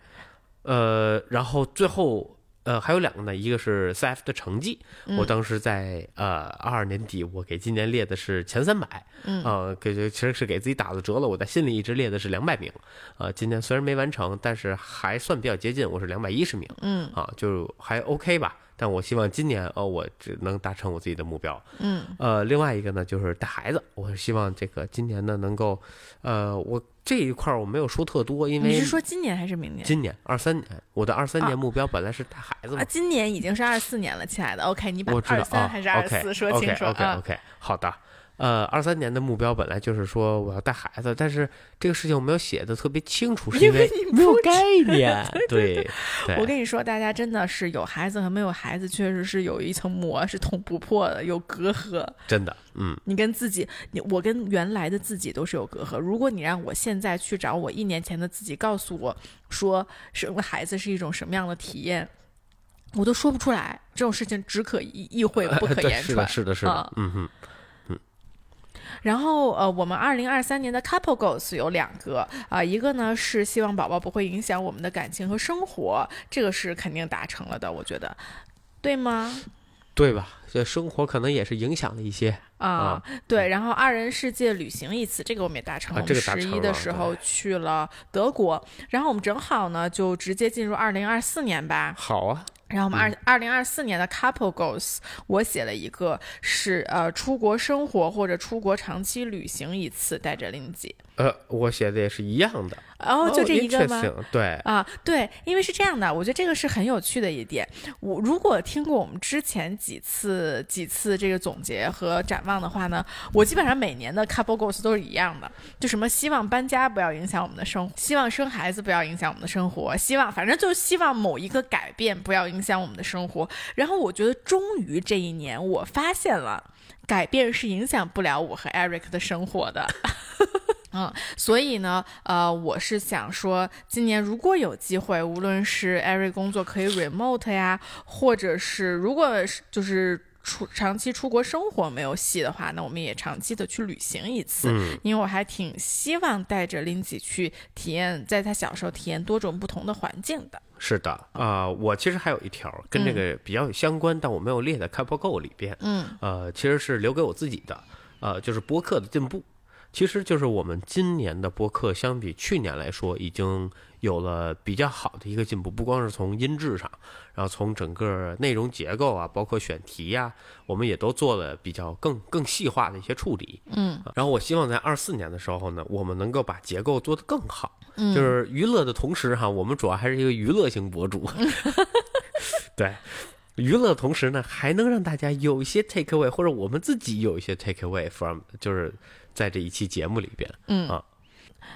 呃，然后最后。呃，还有两个呢，一个是 CF 的成绩，我当时在呃二二年底，我给今年列的是前三百，嗯，呃，给其实是给自己打了折了，我在心里一直列的是两百名，呃，今年虽然没完成，但是还算比较接近，我是两百一十名，嗯，啊，就还 OK 吧，但我希望今年哦，我只能达成我自己的目标。嗯。呃，另外一个呢就是带孩子，我是希望这个今年呢能够，呃，我这一块儿我没有说特多，因为你是说今年还是明年？今年二三年，我的二三啊年目标本来是带孩子嘛啊，，今年已经是二四年了，亲爱的。OK，你把二三啊还是二四说清楚 OK 啊。OK，好的。呃，二三年的目标本来就是说我要带孩子，但是这个事情我没有写的特别清楚，是因为没有概 念。对，对我跟你说，大家真的是有孩子和没有孩子，确实是有一层膜是捅不破的，有隔阂。真的，嗯，你跟自己，你我跟原来的自己都是有隔阂。如果你让我现在去找我一年前的自己，告诉我说生个孩子是一种什么样的体验，我都说不出来。这种事情只可意意会，不可言传。是的，是的，是的啊，嗯哼，然后呃，我们二零二三年的 couple goals 有两个啊、一个呢是希望宝宝不会影响我们的感情和生活，这个是肯定达成了的，我觉得，对吗？对吧？这生活可能也是影响了一些，啊，啊对，然后二人世界旅行一次，这个我们也达成了。这个达十一的时候去了德国，然后我们正好呢就直接进入二零二四年吧。好啊，然后我们二二零二四年的 couple goals，我写了一个是呃出国生活或者出国长期旅行一次，带着林吉。呃，我写的也是一样的，哦，就这一个吗？对，啊，对，因为是这样的，我觉得这个是很有趣的一点。我如果听过我们之前几次几次这个总结和展望的话呢，我基本上每年的 couple goals 都是一样的，就什么希望搬家不要影响我们的生活，希望生孩子不要影响我们的生活，希望反正就是希望某一个改变不要影响我们的生活。然后我觉得终于这一年我发现了。改变是影响不了我和 Eric 的生活的，嗯，所以呢，呃，我是想说，今年如果有机会，无论是 Eric 工作可以 remote 呀，或者是如果是就是出长期出国生活没有戏的话，那我们也长期的去旅行一次，嗯因为我还挺希望带着林子去体验，在他小时候体验多种不同的环境的。是的，啊、我其实还有一条跟这个比较有相关，但我没有列在 Couple Go 里边，嗯呃，其实是留给我自己的，呃，就是播客的进步。其实就是我们今年的播客相比去年来说，已经有了比较好的一个进步，不光是从音质上，然后从整个内容结构啊，包括选题呀、我们也都做了比较更更细化的一些处理。嗯。然后我希望在二四年的时候呢，我们能够把结构做得更好，嗯，就是娱乐的同时哈，我们主要还是一个娱乐型博主 对，娱乐的同时呢，还能让大家有一些 take away，或者我们自己有一些 take away from，就是在这一期节目里边，嗯啊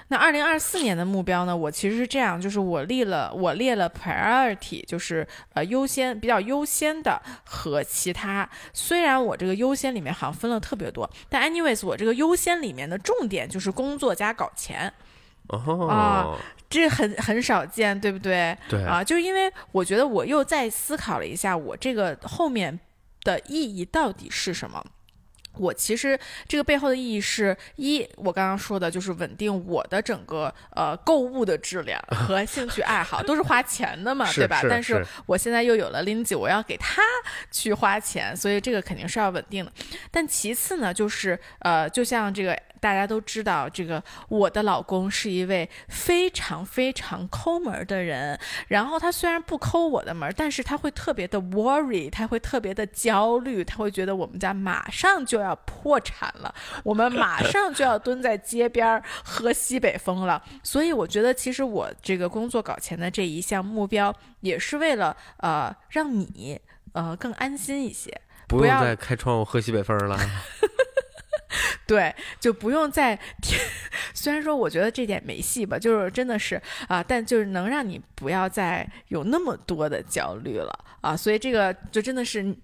那二零二四年的目标呢？我其实是这样，就是我列了我列了 priority，就是呃优先比较优先的和其他。虽然我这个优先里面好像分了特别多，但 anyways 我这个优先里面的重点就是工作加搞钱，哦，啊这很很少见，对不对？对啊，就是因为我觉得我又再思考了一下，我这个后面的意义到底是什么。我其实这个背后的意义是一，我刚刚说的就是稳定我的整个呃购物的质量 和兴趣爱好，都是花钱的嘛，对吧？是但是是我现在又有了 Lindsay，我要给他 去花钱，所以这个肯定是要稳定的。但其次呢，就是呃，就像这个大家都知道，这个我的老公是一位非常非常抠门的人。然后他虽然不抠我的门，但是他会特别的 worry，他会特别的焦虑，他会觉得我们家马上就要破产了，我们马 上就要蹲在街边喝西北风了。所以我觉得，其实我这个工作搞钱的这一项目标，也是为了呃让你呃更安心一些。不不要用再开窗户喝西北风了。对，就不用再。虽然说我觉得这点没戏吧，就是真的是啊，但就是能让你不要再有那么多的焦虑了啊，所以这个就真的是。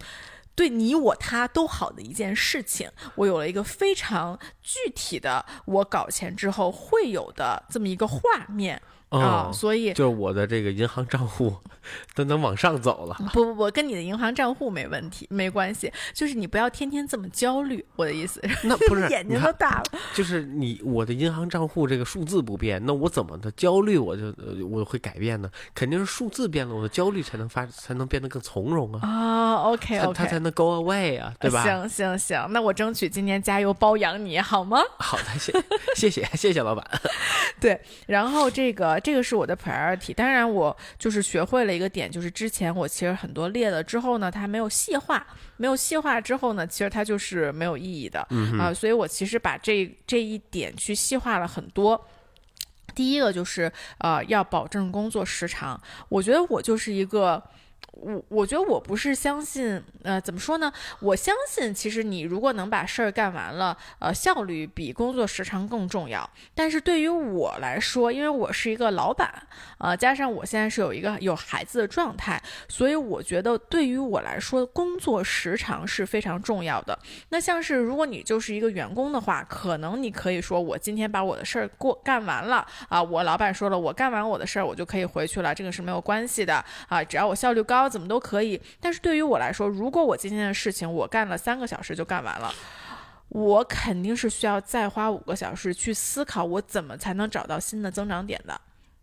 对你我他都好的一件事情，我有了一个非常具体的我搞钱之后会有的这么一个画面啊，哦，所以就是我的这个银行账户都能往上走了。不不不，跟你的银行账户没问题，没关系，就是你不要天天这么焦虑，我的意思，那不是 眼睛都大了。就是你我的银行账户这个数字不变，那我怎么的焦虑我就呃我会改变呢？肯定是数字变了，我的焦虑才能发才能变得更从容啊，啊、o k 它 OK，它才能 go away 啊，对吧？行行行，那我争取今年加油包养你好吗？好的，谢 谢谢谢 谢谢老板。对，然后这个这个是我的 priority。当然，我就是学会了一个点，就是之前我其实很多列了之后呢，它没有细化，没有细化之后呢，其实它就是没有意义的啊、所以我其实把这这一点去细化了很多。第一个就是呃，要保证工作时长。我觉得我就是一个。我我觉得我不是相信，呃，怎么说呢？我相信，其实你如果能把事儿干完了，呃，效率比工作时长更重要。但是对于我来说，因为我是一个老板，呃，加上我现在是有一个有孩子的状态，所以我觉得对于我来说，工作时长是非常重要的。那像是如果你就是一个员工的话，可能你可以说我今天把我的事儿过干完了啊，我老板说了，我干完我的事儿，我就可以回去了，这个是没有关系的啊，只要我效率高，怎么都可以。但是对于我来说，如果我今天的事情我干了三个小时就干完了。我肯定是需要再花五个小时去思考我怎么才能找到新的增长点的，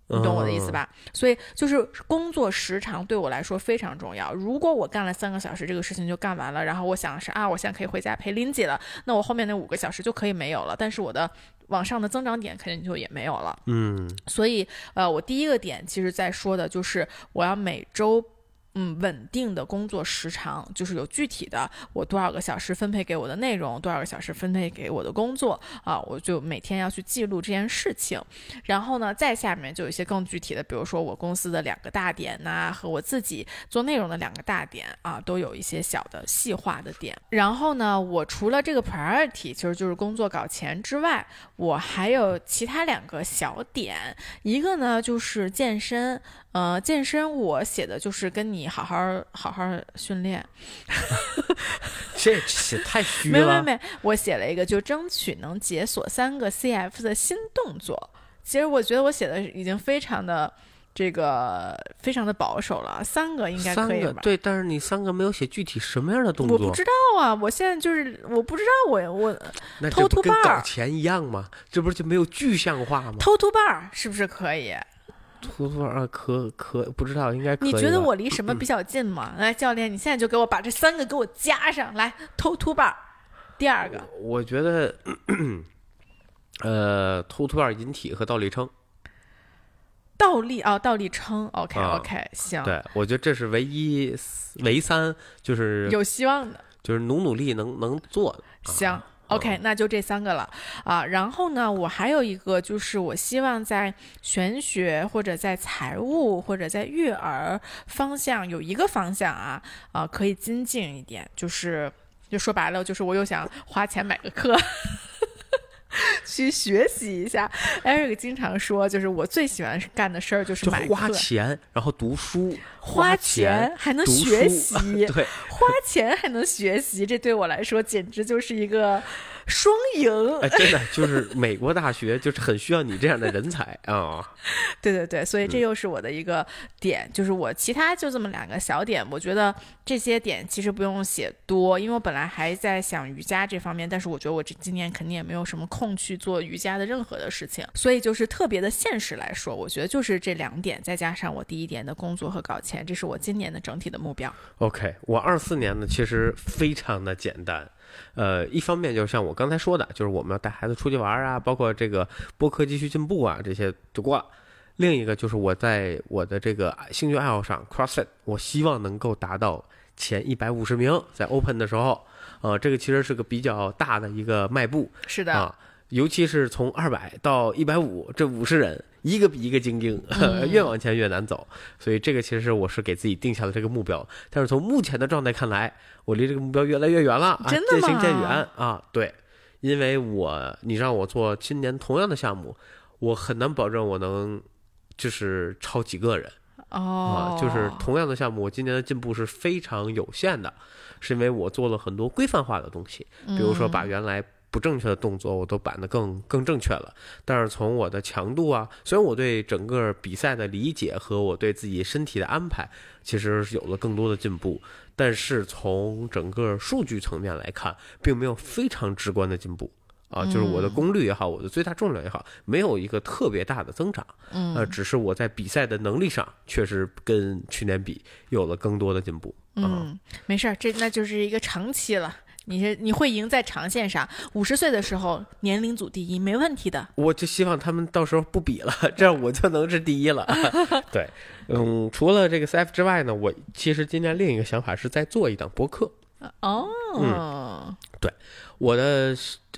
你懂我的意思吧？所以就是工作时长对我来说非常重要。如果我干了三个小时，这个事情就干完了，然后我想是啊，我现在可以回家陪林姐了，那我后面那五个小时就可以没有了，但是我的往上的增长点肯定就也没有了。嗯所以，呃，我第一个点其实在说的就是我要每周。嗯，稳定的工作时长就是有具体的，我多少个小时分配给我的内容，多少个小时分配给我的工作啊，我就每天要去记录这件事情。然后呢，再下面就有一些更具体的，比如说我公司的两个大点呐、和我自己做内容的两个大点啊，都有一些小的细化的点。然后呢，我除了这个 priority，其实就是工作搞钱之外，我还有其他两个小点，一个呢就是健身，呃，健身我写的就是跟你好好好好训练，这写太虚了。没没没，我写了一个，就争取能解锁三个 CF 的新动作。其实我觉得我写的已经非常的这个非常的保守了，三个应该可以吧？三个对，但是你三个没有写具体什么样的动作，我不知道啊，我现在就是我不知道我我那偷图这不跟搞钱一样吗？这不是就没有具象化吗？偷图伴儿是不是可以？图图啊，可可不知道，应该可以你觉得我离什么比较近吗？来，教练，你现在就给我把这三个给我加上来，偷图板。第二个，我觉得，呃，偷图板引体和倒立撑，倒立哦，倒立撑，OK 啊 OK，行，对我觉得这是唯一唯三，就是有希望的。就是努努力能能做的。啊行。OK，那就这三个了啊。然后呢，我还有一个，就是我希望在玄学或者在财务或者在育儿方向有一个方向啊啊，可以精进一点。就是就说白了，就是我又想花钱买个课。去学习一下，Eric 经常说，就是我最喜欢干的事儿就是买课，花钱，然后读书，花钱钱还能学习，对，花钱还能学习，这对我来说简直就是一个双赢。哎，真的就是美国大学就是很需要你这样的人才 啊。对对对，所以这嗯又是我的一个点，就是我其他就这么两个小点，我觉得这些点其实不用写多，因为我本来还在想瑜伽这方面，但是我觉得我这今年肯定也没有什么空去做瑜伽的任何的事情，所以就是特别的现实来说，我觉得就是这两点，再加上我第一点的工作和搞钱，这是我今年的整体的目标。OK，我二四年呢其实非常的简单，呃，一方面就像我刚才说的，就是我们要带孩子出去玩啊，包括这个播客继续进步啊，这些就过了。另一个就是我在我的这个兴趣爱好上，CrossFit，我希望能够达到前一百五十名，在 Open 的时候，呃，这个其实是个比较大的一个迈步是的，啊，尤其是从二百到一百五这五十人，一个比一个精英，嗯越往前越难走。所以这个其实是我是给自己定下的这个目标，但是从目前的状态看来，我离这个目标越来越远了，啊、真的渐行渐远啊。对，因为我你让我做今年同样的项目，我很难保证我能就是超几个人。哦啊，，就是同样的项目，我今年的进步是非常有限的，是因为我做了很多规范化的东西，比如说把原来不正确的动作我都板得更更正确了。但是从我的强度啊，虽然我对整个比赛的理解和我对自己身体的安排，其实是有了更多的进步，但是从整个数据层面来看，并没有非常直观的进步。啊，就是我的功率也好，我的最大重量也好，没有一个特别大的增长。嗯呃，只是我在比赛的能力上，确实跟去年比有了更多的进步。啊嗯，没事儿，这那就是一个长期了。你是你会赢在长线上，五十岁的时候年龄组第一没问题的。我就希望他们到时候不比了，这样我就能是第一了。对，嗯，除了这个 CF 之外呢，我其实今年另一个想法是在做一档播客。哦，嗯，对，我的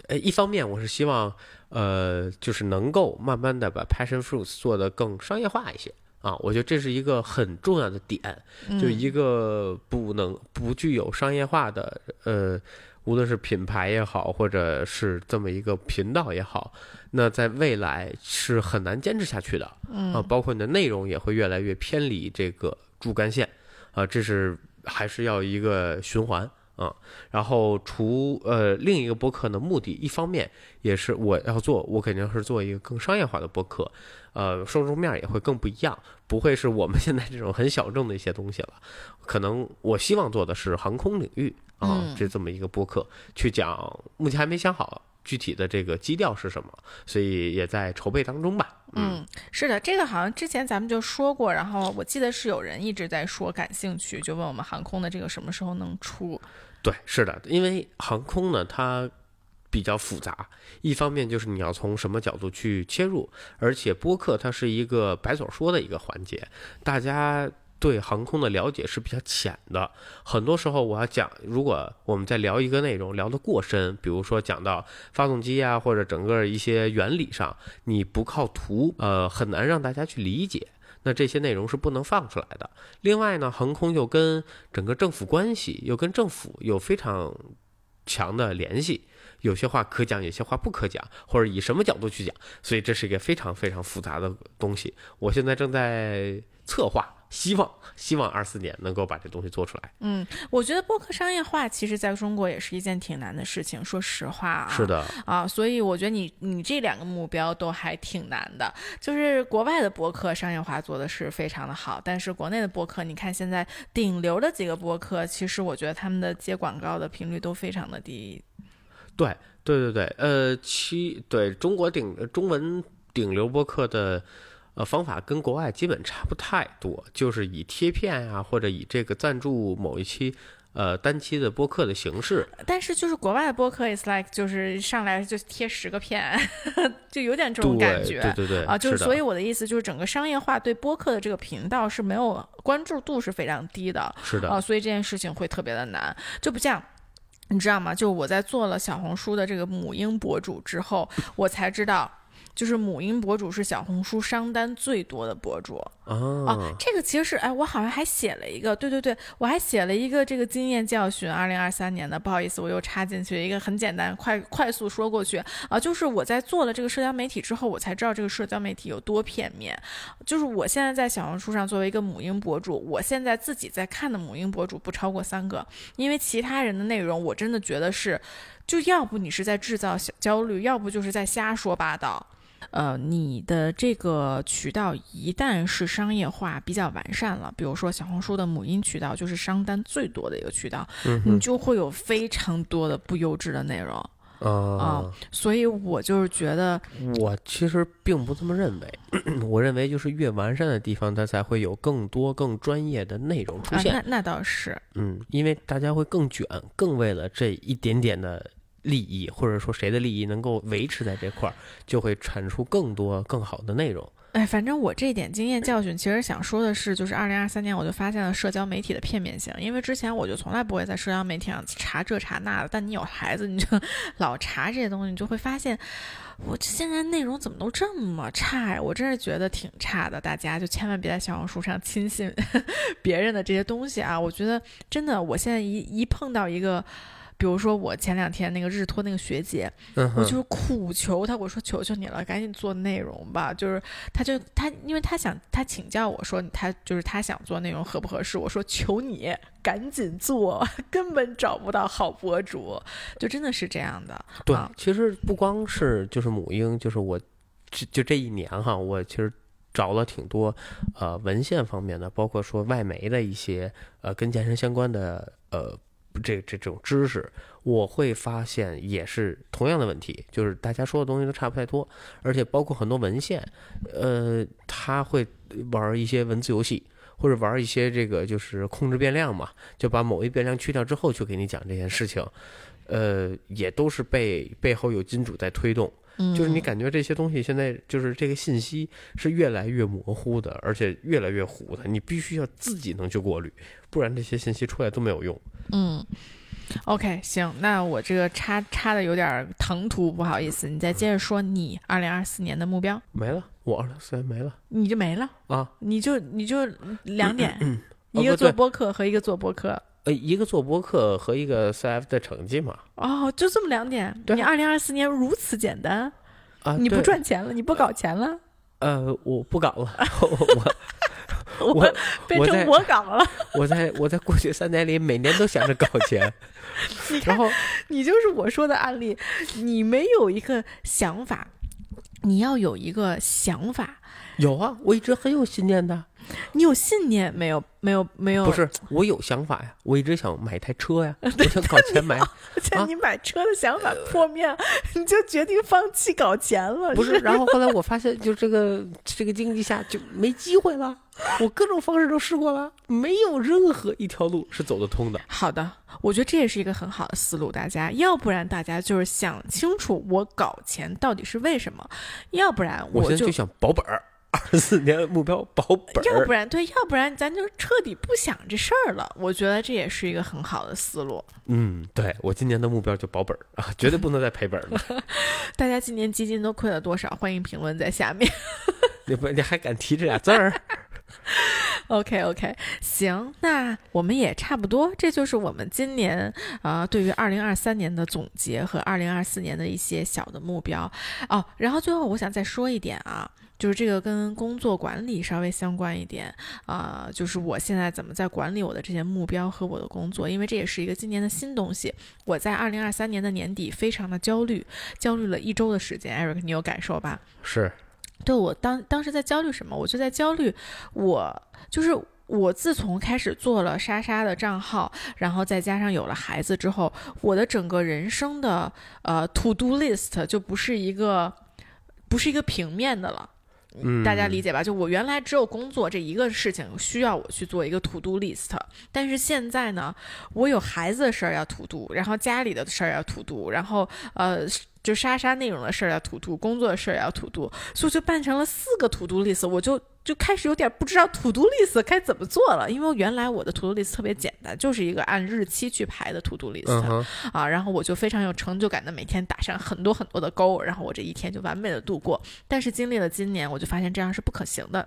呃，一方面我是希望呃，就是能够慢慢的把 Passion Fruits 做得更商业化一些。啊，我觉得这是一个很重要的点，就一个不能不具有商业化的，呃，无论是品牌也好，或者是这么一个频道也好，那在未来是很难坚持下去的。啊，包括你的内容也会越来越偏离这个主干线，啊，这是还是要一个循环。啊，然后除呃另一个播客的目的，一方面也是我要做，我肯定是做一个更商业化的播客，呃，受众面也会更不一样，不会是我们 现在这种很小众的一些东西了。可能我希望做的是航空领域啊，这这么一个播客去讲，目前还没想好具体的这个基调是什么，所以也在筹备当中吧。嗯，是的，这个好像之前咱们就说过，然后我记得是有人一直在说感兴趣，就问我们航空的这个什么时候能出。对，是的，因为航空呢，它比较复杂。一方面就是你要从什么角度去切入，而且播客它是一个白嘴说的一个环节，大家对航空的了解是比较浅的。很多时候我要讲，如果我们在聊一个内容聊得过深，比如说讲到发动机啊，或者整个一些原理上，你不靠图，呃，很难让大家去理解。那这些内容是不能放出来的。另外呢，航空又跟整个政府关系，又跟政府有非常强的联系，有些话可讲，有些话不可讲，或者以什么角度去讲，所以这是一个非常非常复杂的东西。我现在正在策划。希望希望二四年能够把这东西做出来。嗯，我觉得播客商业化其实在中国也是一件挺难的事情。说实话啊，是的啊，所以我觉得你你这两个目标都还挺难的。就是国外的播客商业化做的是非常的好，但是国内的播客，你看现在顶流的几个播客，其实我觉得他们的接广告的频率都非常的低。对对对对，呃，其对中国顶中文顶流播客的。呃，方法跟国外基本差不太多，就是以贴片啊，或者以这个赞助某一期，呃，单期的播客的形式。但是就是国外的播客，is like 就是上来就贴十个片，就有点这种感觉。对对对。啊，就是所以我的意思就是，整个商业化对播客的这个频道是没有关注度是非常低的。是的。啊，所以这件事情会特别的难，就不像你知道吗？就我在做了小红书的这个母婴博主之后，我才知道。就是母婴博主是小红书商单最多的博主啊，这个其实是哎，我好像还写了一个，对对对，我还写了一个这个经验教训，二零二三年的，不好意思，我又插进去一个很简单，快快速说过去啊，就是我在做了这个社交媒体之后，我才知道这个社交媒体有多片面。就是我现在在小红书上作为一个母婴博主，我现在自己在看的母婴博主不超过三个，因为其他人的内容我真的觉得是，就要不你是在制造小焦虑，要不就是在瞎说八道。呃，你的这个渠道一旦是商业化比较完善了，比如说小红书的母婴渠道就是商单最多的一个渠道，你就会有非常多的不优质的内容啊。所以我就是觉得，我其实并不这么认为。我认为就是越完善的地方，它才会有更多更专业的内容出现。那那倒是，嗯，因为大家会更卷，更为了这一点点的。利益，或者说谁的利益能够维持在这块儿，就会产出更多更好的内容。哎，反正我这点经验教训，其实想说的是，就是二零二三年我就发现了社交媒体的片面性。因为之前我就从来不会在社交媒体上查这查那的，但你有孩子，你就老查这些东西，你就会发现，我现在内容怎么都这么差呀？我真是觉得挺差的。大家就千万别在小红书上轻信别人的这些东西啊！我觉得真的，我现在一一碰到一个。比如说我前两天那个日托那个学姐，我就是苦求她，我说求求你了，赶紧做内容吧。就是她就她，因为她想她请教我说，她就是她想做内容合不合适？我说求你赶紧做，根本找不到好博主，就真的是这样的。对，其实不光是就是母婴，就是我就就这一年哈，我其实找了挺多呃文献方面的，包括说外媒的一些呃跟健身相关的呃。这这种知识，我会发现也是同样的问题，就是大家说的东西都差不太多，而且包括很多文献，呃，他会玩一些文字游戏，或者玩一些这个就是控制变量嘛，就把某一变量去掉之后，去给你讲这件事情，呃，也都是被背后有金主在推动。嗯，就是你感觉这些东西现在就是这个信息是越来越模糊的，而且越来越糊的，你必须要自己能去过滤，不然这些信息出来都没有用。嗯，OK，行，那我这个插插的有点唐突，不好意思，你再接着说你二零二四年的目标，没了，我二零四年没了你就没了，啊。你就你就两点，一个做播客和一个做播客。呃，一个做播客和一个 CF 的成绩嘛。哦，就这么两点。你二零二四年如此简单，啊，你不赚钱了，你不搞钱了，呃，我不搞了，我我变我在成我岗了。我在我在过去三年里每年都想着搞钱，然后你就是我说的案例，你没有一个想法，你要有一个想法，有啊，我一直很有信念的。你有信念没有？没有，没有。不，是，我有想法呀，我一直想买台车呀，我想搞钱买。啊在你买车的想法破灭，你就决定放弃搞钱了。不是，然后后来我发现，就这个这个经济下就没机会了。我各种方式都试过了，没有任何一条路是走得通的。好的，我觉得这也是一个很好的思路。大家，要不然大家就是想清楚我搞钱到底是为什么，要不然就我现在就想保本儿，二四年目标保本儿要不。然对，要不然咱就彻底不想这事儿了。我觉得这也是一个很好的思路。嗯，对我今年的目标就保本儿啊，绝对不能再赔本儿了。大家今年基金都亏了多少？欢迎评论在下面。你不，你还敢提这俩字儿？OK OK，行，那我们也差不多，这就是我们今年啊、呃对于二零二三年的总结和二零二四年的一些小的目标哦。然后最后我想再说一点啊。就是这个跟工作管理稍微相关一点啊、就是我现在怎么在管理我的这些目标和我的工作，因为这也是一个今年的新东西。我在二零二三年的年底非常的焦虑，焦虑了一周的时间。Eric，你有感受吧？是，对我当当时在焦虑什么？我就在焦虑，我就是我自从开始做了莎莎的账号，然后再加上有了孩子之后，我的整个人生的呃 to do list 就不是一个不是一个平面的了。大家理解吧？就我原来只有工作这一个事情需要我去做一个 to do list，但是现在呢，我有孩子的事儿要 to do，然后家里的事儿要 to do，然后呃，就莎莎内容的事儿要 to do，工作的事儿要 to do，所以就办成了四个 to do list，我就就开始有点不知道 to do list 该怎么做了，因为原来我的 to do list 特别简单，就是一个按日期去排的 to do list，、啊，然后我就非常有成就感的每天打上很多很多的勾，然后我这一天就完美的度过。但是经历了今年，我就发现这样是不可行的。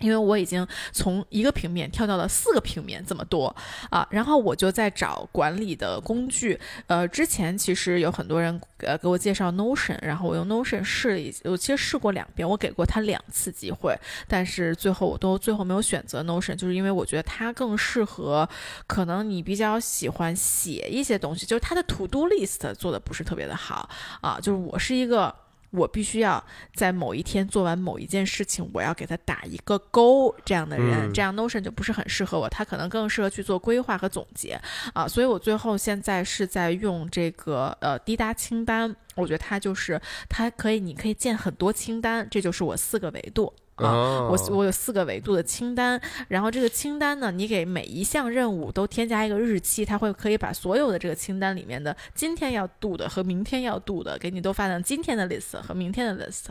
因为我已经从一个平面跳到了四个平面这么多啊，然后我就在找管理的工具。呃，之前其实有很多人呃给我介绍 Notion，然后我用 Notion 试了一，我其实试过两遍，我给过他两次机会，但是最后我都最后没有选择 Notion，就是因为我觉得它更适合可能你比较喜欢写一些东西，就是它的 To Do List 做的不是特别的好啊，就是我是一个。我必须要在某一天做完某一件事情，我要给他打一个勾，这样的人，嗯这样 Notion 就不是很适合我，他可能更适合去做规划和总结啊。所以我最后现在是在用这个呃滴答清单，我觉得它就是它可以，你可以建很多清单，这就是我四个维度。啊，哦，我我有四个维度的清单，然后这个清单呢，你给每一项任务都添加一个日期，它会可以把所有的这个清单里面的今天要 do 的和明天要 do 的，给你都发到今天的 list 和明天的 list。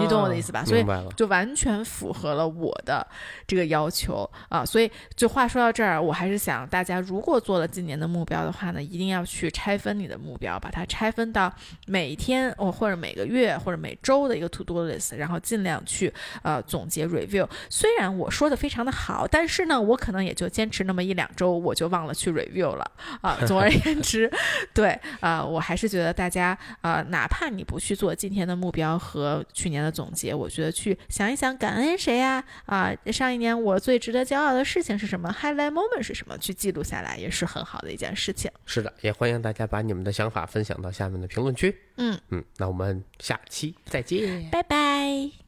你懂我的意思吧啊所以。就完全符合了我的这个要求啊。所以，就话说到这儿，我还是想大家如果做了今年的目标的话呢，一定要去拆分你的目标，把它拆分到每天哦或者每个月或者每周的一个 to do list，然后尽量去呃总结 review。虽然我说的非常的好，但是呢，我可能也就坚持那么一两周，我就忘了去 review 了啊。总而言之，对啊、我还是觉得大家啊、哪怕你不去做今天的目标和去年的总结，我觉得去想一想感恩谁呀啊上一年我最值得骄傲的事情是什么，highlight moment 是什么，去记录下来也是很好的一件事情。是的，也欢迎大家把你们的想法分享到下面的评论区。嗯，嗯，那我们下期再见。拜拜。